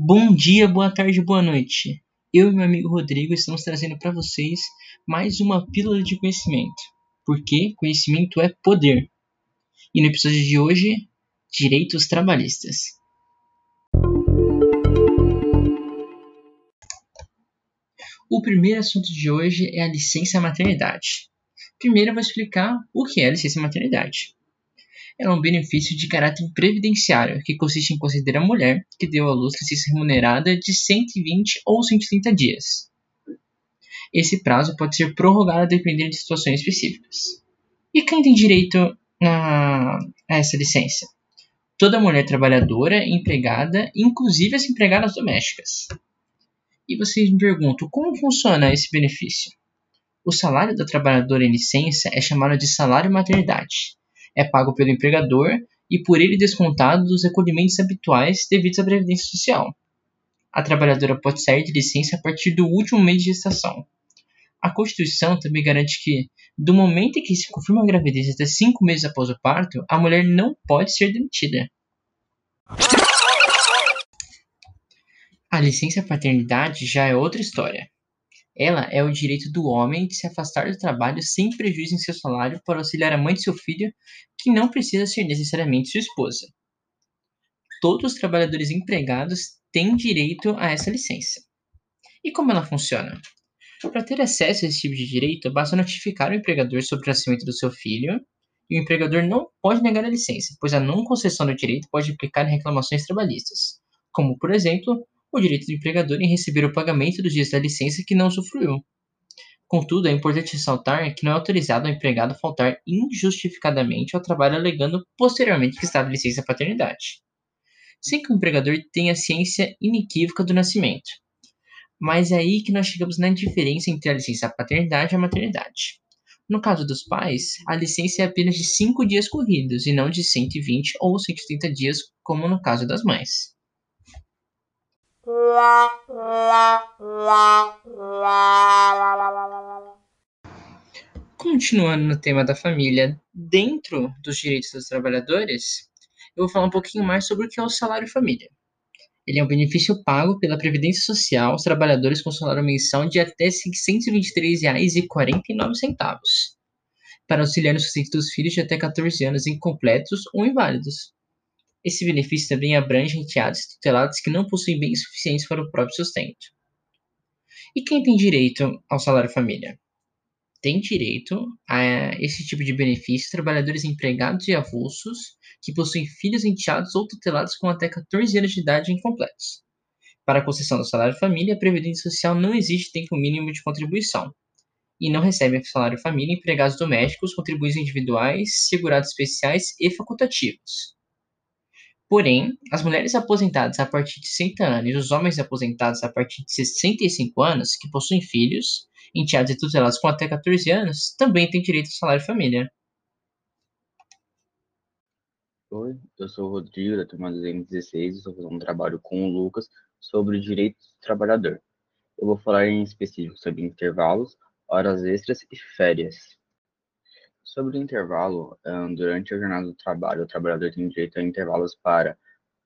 Bom dia, boa tarde, boa noite. Eu e meu amigo Rodrigo estamos trazendo para vocês mais uma pílula de conhecimento, porque conhecimento é poder. E no episódio de hoje, direitos trabalhistas. O primeiro assunto de hoje é a licença maternidade. Primeiro eu vou explicar o que é a licença maternidade é um benefício de caráter previdenciário, que consiste em conceder à mulher que deu à luz licença remunerada de 120 ou 130 dias. Esse prazo pode ser prorrogado dependendo de situações específicas. E quem tem direito a, a essa licença? Toda mulher trabalhadora, empregada, inclusive as empregadas domésticas. E vocês me perguntam, como funciona esse benefício? O salário da trabalhadora em licença é chamado de salário maternidade é pago pelo empregador e por ele descontado dos recolhimentos habituais devidos à Previdência Social. A trabalhadora pode sair de licença a partir do último mês de gestação. A Constituição também garante que, do momento em que se confirma a gravidez até cinco meses após o parto, a mulher não pode ser demitida. A licença paternidade já é outra história. Ela é o direito do homem de se afastar do trabalho sem prejuízo em seu salário para auxiliar a mãe de seu filho, que não precisa ser necessariamente sua esposa. Todos os trabalhadores empregados têm direito a essa licença. E como ela funciona? Para ter acesso a esse tipo de direito, basta notificar o empregador sobre o nascimento do seu filho, e o empregador não pode negar a licença, pois a não concessão do direito pode implicar em reclamações trabalhistas, como, por exemplo, o direito do empregador em receber o pagamento dos dias da licença que não usufruiu. Contudo, é importante ressaltar que não é autorizado ao empregado faltar injustificadamente ao trabalho alegando posteriormente que estava de licença paternidade, sem que o empregador tenha ciência inequívoca do nascimento. Mas é aí que nós chegamos na diferença entre a licença paternidade e a maternidade. No caso dos pais, a licença é apenas de 5 dias corridos e não de 120 ou 130 dias, como no caso das mães. Continuando no tema da família, dentro dos direitos dos trabalhadores, eu vou falar um pouquinho mais sobre o que é o salário família. Ele é um benefício pago pela Previdência Social aos trabalhadores com salário mensal de até R$ 623,49 para auxiliar no sustento dos filhos de até 14 anos incompletos ou inválidos. Esse benefício também abrange enteados tutelados que não possuem bens suficientes para o próprio sustento. E quem tem direito ao salário família? Tem direito a esse tipo de benefício trabalhadores empregados e avulsos que possuem filhos enteados ou tutelados com até 14 anos de idade incompletos. Para a concessão do salário família, a Previdência Social não existe tempo mínimo de contribuição, e não recebem salário família empregados domésticos, contribuições individuais, segurados especiais e facultativos. Porém, as mulheres aposentadas a partir de 60 anos e os homens aposentados a partir de 65 anos que possuem filhos, enteados e tutelados com até 14 anos, também têm direito ao salário família. Oi, eu sou o Rodrigo, da turma 216, e estou fazendo um trabalho com o Lucas sobre direitos do trabalhador. Eu vou falar em específico sobre intervalos, horas extras e férias. Sobre o intervalo, durante a jornada do trabalho, o trabalhador tem direito a intervalos para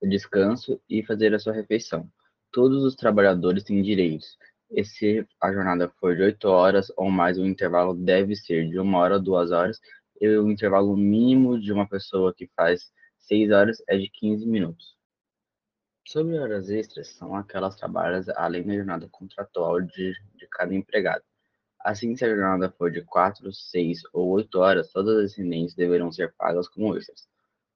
descanso e fazer a sua refeição. Todos os trabalhadores têm direitos. E se a jornada for de 8 horas ou mais, o intervalo deve ser de 1 hora, 2 horas, e o intervalo mínimo de uma pessoa que faz 6 horas é de 15 minutos. Sobre horas extras, são aquelas trabalhadas além da jornada contratual de, de cada empregado. Assim, se a jornada for de 4, 6 ou 8 horas, todas as ascendentes deverão ser pagas como extras.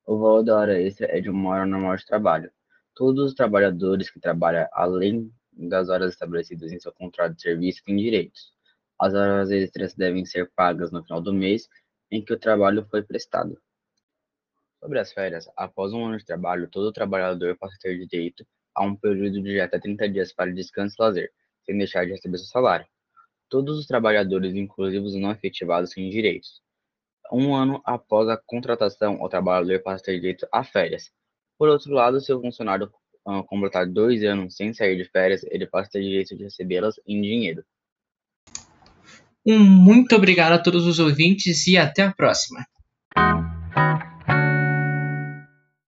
O valor da hora extra é de uma hora normal de trabalho. Todos os trabalhadores que trabalham além das horas estabelecidas em seu contrato de serviço têm direitos. As horas extras devem ser pagas no final do mês em que o trabalho foi prestado. Sobre as férias, após um ano de trabalho, todo trabalhador passa a ter direito a um período de até 30 dias para descanso e lazer, sem deixar de receber seu salário. Todos os trabalhadores, inclusive os não efetivados, têm direitos. Um ano após a contratação, o trabalhador passa a ter direito a férias. Por outro lado, se o funcionário uh, completar dois anos sem sair de férias, ele passa a ter direito de recebê-las em dinheiro. Um muito obrigado a todos os ouvintes e até a próxima.